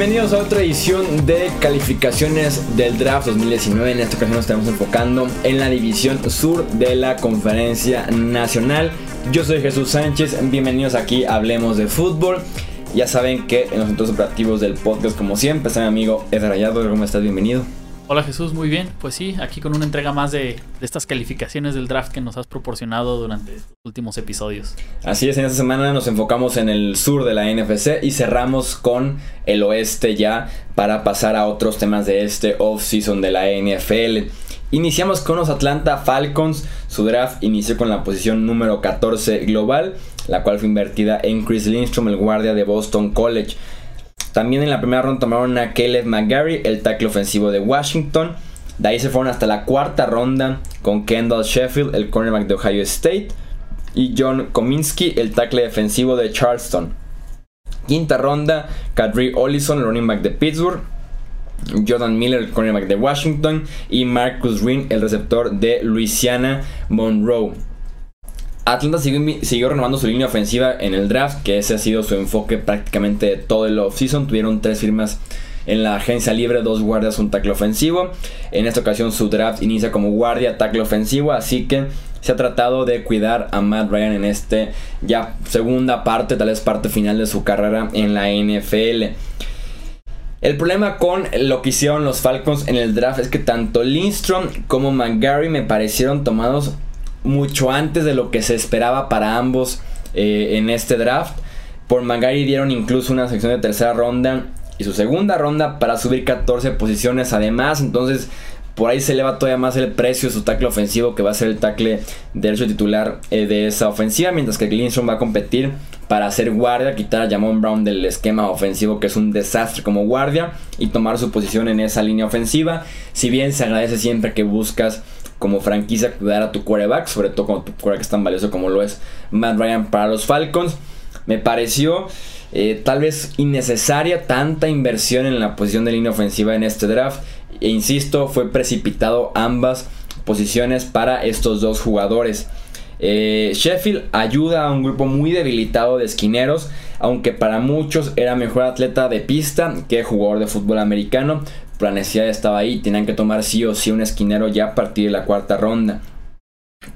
Bienvenidos a otra edición de calificaciones del draft 2019. En esta ocasión nos estamos enfocando en la división sur de la conferencia nacional. Yo soy Jesús Sánchez, bienvenidos aquí Hablemos de Fútbol. Ya saben que en los centros operativos del podcast, como siempre, está mi amigo Ed Rayado. ¿Cómo estás? Bienvenido. Hola Jesús, muy bien. Pues sí, aquí con una entrega más de, estas calificaciones del draft que nos has proporcionado durante estos últimos episodios. Así es, en esta semana nos enfocamos en el sur de la NFC y cerramos con el oeste ya para pasar a otros temas de este off-season de la NFL. Iniciamos con los Atlanta Falcons. Su draft inició con la posición número 14 global, la cual fue invertida en Chris Lindstrom, el guardia de Boston College. También en la primera ronda tomaron a Caleb McGarry, el tackle ofensivo de Washington. De ahí se fueron hasta la cuarta ronda con Kendall Sheffield, el cornerback de Ohio State. Y John Kominski, el tackle defensivo de Charleston. Quinta ronda, Kadri Ollison, el running back de Pittsburgh. Jordan Miller, el cornerback de Washington. Y Marcus Green, el receptor de Louisiana Monroe. Atlanta siguió, renovando su línea ofensiva en el draft, que ese ha sido su enfoque prácticamente todo el offseason. Tuvieron tres firmas en la agencia libre, dos guardias, un tackle ofensivo. En esta ocasión su draft inicia como guardia, tackle ofensivo, así que se ha tratado de cuidar a Matt Ryan en este ya segunda parte, tal vez parte final de su carrera en la NFL. El problema con lo que hicieron los Falcons en el draft es que tanto Lindstrom como McGarry me parecieron tomados mucho antes de lo que se esperaba para ambos eh, en este draft. Por Magari dieron incluso una sección de tercera ronda y su segunda ronda para subir 14 posiciones además. Entonces por ahí se eleva todavía más el precio de su tackle ofensivo que va a ser el tackle derecho titular eh, de esa ofensiva. Mientras que Lindstrom va a competir para hacer guardia, quitar a Jamon Brown del esquema ofensivo que es un desastre como guardia y tomar su posición en esa línea ofensiva. Si bien se agradece siempre que buscas como franquicia cuidar a tu quarterback, sobre todo cuando tu quarterback es tan valioso como lo es Matt Ryan para los Falcons. Me pareció eh, tal vez innecesaria tanta inversión en la posición de línea ofensiva en este draft. E insisto, fue precipitado ambas posiciones para estos dos jugadores. Eh, Sheffield ayuda a un grupo muy debilitado de esquineros, aunque para muchos era mejor atleta de pista que jugador de fútbol americano, la necesidad estaba ahí, tenían que tomar sí o sí un esquinero ya a partir de la cuarta ronda.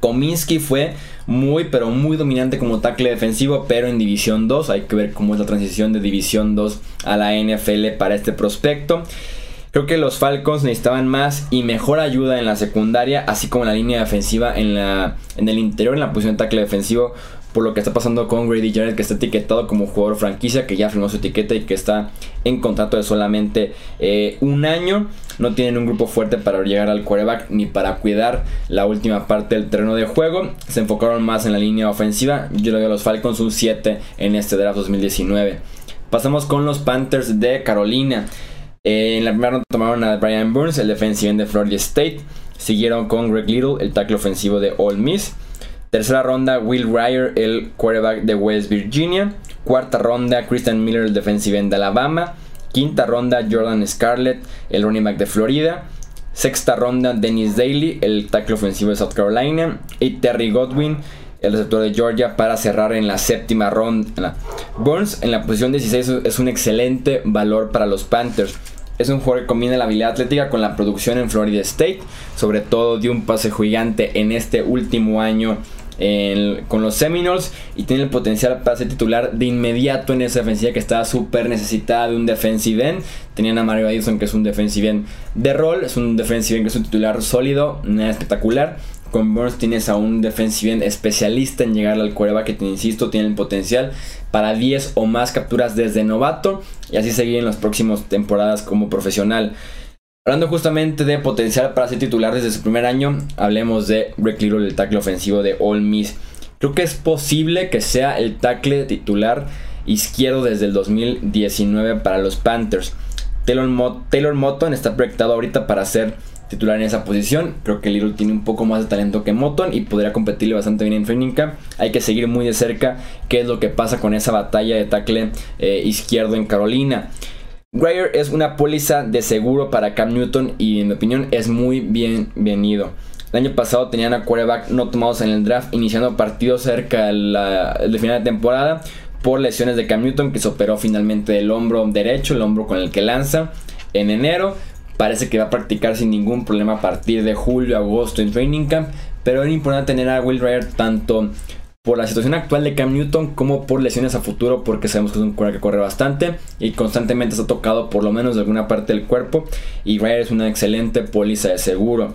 Kominsky fue muy pero muy dominante como tackle defensivo, pero en División 2. Hay que ver cómo es la transición de División 2 a la NFL para este prospecto. Creo que los Falcons necesitaban más y mejor ayuda en la secundaria, así como en la línea defensiva, en, la, en el interior, en la posición de tackle defensivo, por lo que está pasando con Grady Jarrett, que está etiquetado como jugador franquicia, que ya firmó su etiqueta y que está en contrato de solamente eh, un año. No tienen un grupo fuerte para llegar al quarterback ni para cuidar la última parte del terreno de juego. Se enfocaron más en la línea ofensiva. Yo le doy a los Falcons un 7 en este draft 2019. Pasamos con los Panthers de Carolina. En la primera ronda tomaron a Brian Burns, el defensive de Florida State. Siguieron con Greg Little, el tackle ofensivo de Ole Miss. Tercera ronda, Will Ryer, el quarterback de West Virginia. Cuarta ronda, Christian Miller, el defensive end de Alabama. Quinta ronda, Jordan Scarlett, el running back de Florida. Sexta ronda, Dennis Daly, el tackle ofensivo de South Carolina. Y Terry Godwin, el receptor de Georgia, para cerrar en la séptima ronda. Burns en la posición 16 es un excelente valor para los Panthers. Es un jugador que combina la habilidad atlética con la producción en Florida State, sobre todo de un pase gigante en este último año con los Seminoles y tiene el potencial para ser titular de inmediato en esa defensiva que estaba súper necesitada de un defensive end. Tenían a Mario Addison que es un defensive end de rol, es un defensive end que es un titular sólido, nada espectacular. Con Burns tienes a un defensive end especialista en llegar al cuerva que te insisto tiene el potencial para 10 o más capturas desde novato y así seguir en las próximas temporadas como profesional. Hablando justamente de potencial para ser titular desde su primer año, hablemos de Rick Little, el tackle ofensivo de All Miss. Creo que es posible que sea el tackle titular izquierdo desde el 2019 para los Panthers. Taylor, Moton está proyectado ahorita para ser titular en esa posición. Creo que Little tiene un poco más de talento que Moton y podría competirle bastante bien en training Hay que seguir muy de cerca qué es lo que pasa con esa batalla de tackle eh, izquierdo en Carolina. Greyer es una póliza de seguro para Cam Newton y en mi opinión es muy bienvenido. El año pasado tenían a quarterback no tomados en el draft, iniciando partidos cerca del final de temporada. por lesiones de Cam Newton que se operó finalmente el hombro derecho, el hombro con el que lanza en enero. Parece que va a practicar sin ningún problema a partir de julio, agosto en training camp. Pero es importante tener a Will Ryer tanto por la situación actual de Cam Newton como por lesiones a futuro porque sabemos que es un corredor que corre bastante y constantemente está tocado por lo menos de alguna parte del cuerpo y Ryer es una excelente póliza de seguro.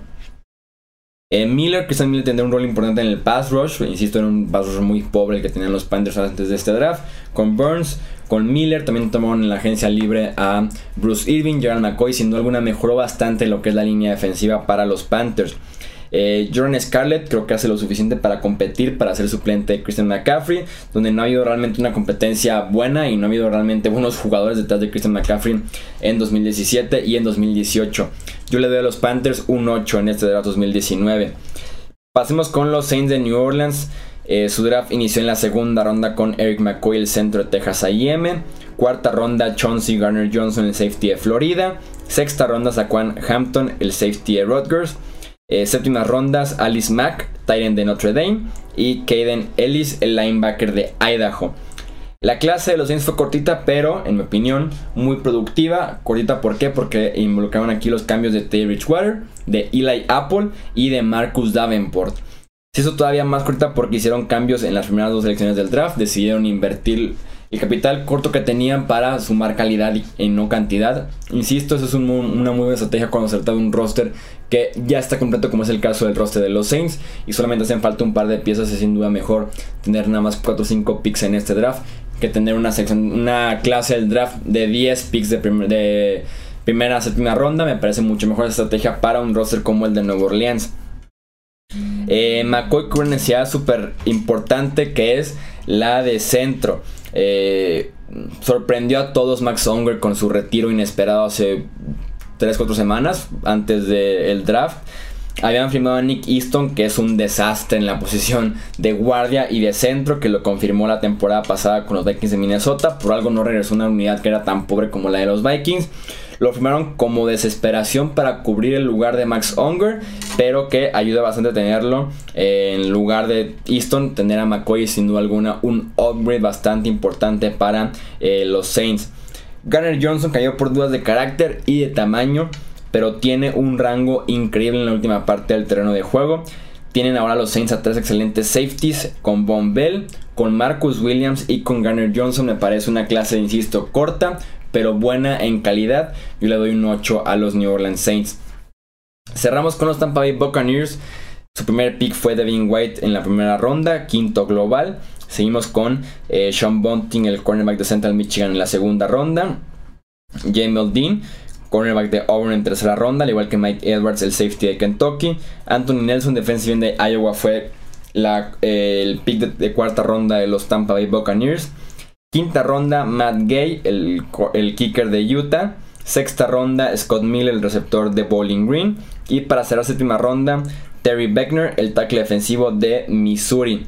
Eh, Miller, Christian Miller tendrá un rol importante en el pass rush. Insisto, en un pass rush muy pobre el que tenían los Panthers antes de este draft. Con Burns, con Miller, también tomaron en la agencia libre a Bruce Irving, Gerald McCoy. Sin duda alguna mejoró bastante lo que es la línea defensiva para los Panthers. Eh, Jordan Scarlett creo que hace lo suficiente para competir, para ser suplente de Christian McCaffrey, donde no ha habido realmente una competencia buena y no ha habido realmente buenos jugadores detrás de Christian McCaffrey en 2017 y en 2018. Yo le doy a los Panthers un 8 en este draft 2019. Pasemos con los Saints de New Orleans. Eh, su draft inició en la segunda ronda con Eric McCoy, el centro de Texas A&M. Cuarta ronda, Chauncey Garner Johnson, el safety de Florida. Sexta ronda, Saquon Hampton, el safety de Rutgers. Eh, séptimas rondas, Alice Mack, Tyrant de Notre Dame. Y Caden Ellis, el linebacker de Idaho. La clase de los Saints fue cortita, pero en mi opinión muy productiva. Cortita, ¿por qué? Porque involucraban aquí los cambios de Tay Richwater, de Eli Apple y de Marcus Davenport. Se hizo todavía más corta porque hicieron cambios en las primeras dos elecciones del draft. Decidieron invertir el capital corto que tenían para sumar calidad y no cantidad. Insisto, eso es una muy buena estrategia cuando se trata de un roster que ya está completo como es el caso del roster de los Saints y solamente hacen falta un par de piezas. Es sin duda mejor tener nada más 4 o 5 picks en este draft que tener una, sección, una clase del draft de 10 picks de, de primera a séptima ronda. Me parece mucho mejor estrategia para un roster como el de Nueva Orleans. Eh, McCoy con una necesidad súper importante que es la de centro. Eh, sorprendió a todos Max Unger con su retiro inesperado hace 3-4 semanas antes del draft. Habían firmado a Nick Easton, que es un desastre en la posición de guardia y de centro, que lo confirmó la temporada pasada con los Vikings de Minnesota. Por algo no regresó a una unidad que era tan pobre como la de los Vikings. Lo firmaron como desesperación para cubrir el lugar de Max Unger, pero que ayuda bastante a tenerlo. Eh, en lugar de Easton, tener a McCoy sin duda alguna un upgrade bastante importante para eh, los Saints. Garner Johnson cayó por dudas de carácter y de tamaño, pero tiene un rango increíble en la última parte del terreno de juego. Tienen ahora los Saints a tres excelentes safeties con Von Bell, con Marcus Williams y con Garner Johnson. Me parece una clase, insisto, corta, pero buena en calidad. Yo le doy un 8 a los New Orleans Saints. Cerramos con los Tampa Bay Buccaneers. Su primer pick fue Devin White en la primera ronda, quinto global. Seguimos con eh, Sean Bunting, el cornerback de Central Michigan en la segunda ronda. Jamel Dean, cornerback de Auburn en tercera ronda, al igual que Mike Edwards, el safety de Kentucky. Anthony Nelson, defensive de Iowa, fue eh, el pick de, cuarta ronda de los Tampa Bay Buccaneers. Quinta ronda, Matt Gay, el, kicker de Utah. Sexta ronda, Scott Miller, el receptor de Bowling Green. Y para cerrar séptima ronda, Terry Beckner, el tackle defensivo de Missouri.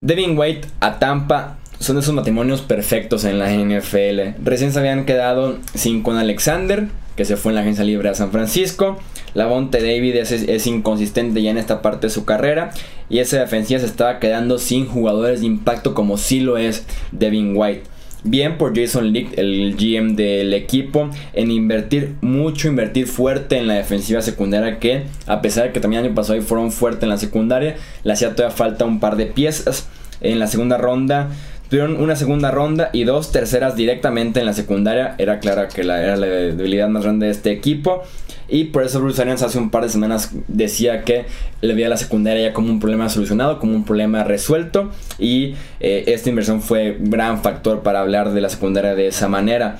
Devin White a Tampa son esos matrimonios perfectos en la NFL. Recién se habían quedado sin con Alexander, que se fue en la agencia libre a San Francisco. La Bonte David es, inconsistente ya en esta parte de su carrera. Y esa defensiva se estaba quedando sin jugadores de impacto como sí lo es Devin White. Bien por Jason Lick, el GM del equipo, en invertir mucho, invertir fuerte en la defensiva secundaria. Que a pesar de que también el año pasado fueron fuertes en la secundaria, le hacía todavía falta un par de piezas. En la segunda ronda Tuvieron una segunda ronda y dos terceras directamente en la secundaria. Era clara que la, era la debilidad más grande de este equipo. Y por eso Bruce Arians hace un par de semanas decía que le veía la secundaria ya como un problema solucionado, como un problema resuelto. Y eh, esta inversión fue gran factor para hablar de la secundaria de esa manera.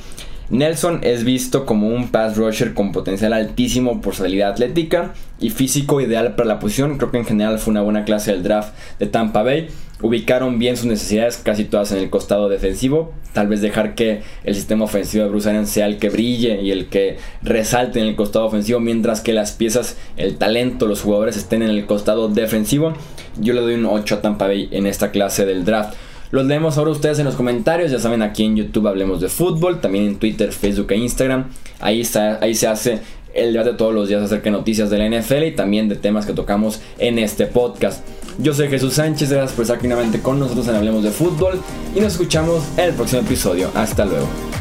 Nelson es visto como un pass rusher con potencial altísimo por su habilidad atlética y físico ideal para la posición. Creo que en general fue una buena clase del draft de Tampa Bay ubicaron bien sus necesidades, casi todas en el costado defensivo. Tal vez dejar que el sistema ofensivo de Bruce Arians sea el que brille y el que resalte en el costado ofensivo, mientras que las piezas, el talento, los jugadores estén en el costado defensivo. Yo le doy un 8 a Tampa Bay en esta clase del draft. Los leemos ahora ustedes en los comentarios. Ya saben, aquí en YouTube hablemos de fútbol. También en Twitter, Facebook e Instagram. Ahí, está, ahí se hace el debate todos los días acerca de noticias de la NFL y también de temas que tocamos en este podcast. Yo soy Jesús Sánchez, gracias por estar aquí nuevamente con nosotros en Hablemos de Fútbol y nos escuchamos en el próximo episodio. Hasta luego.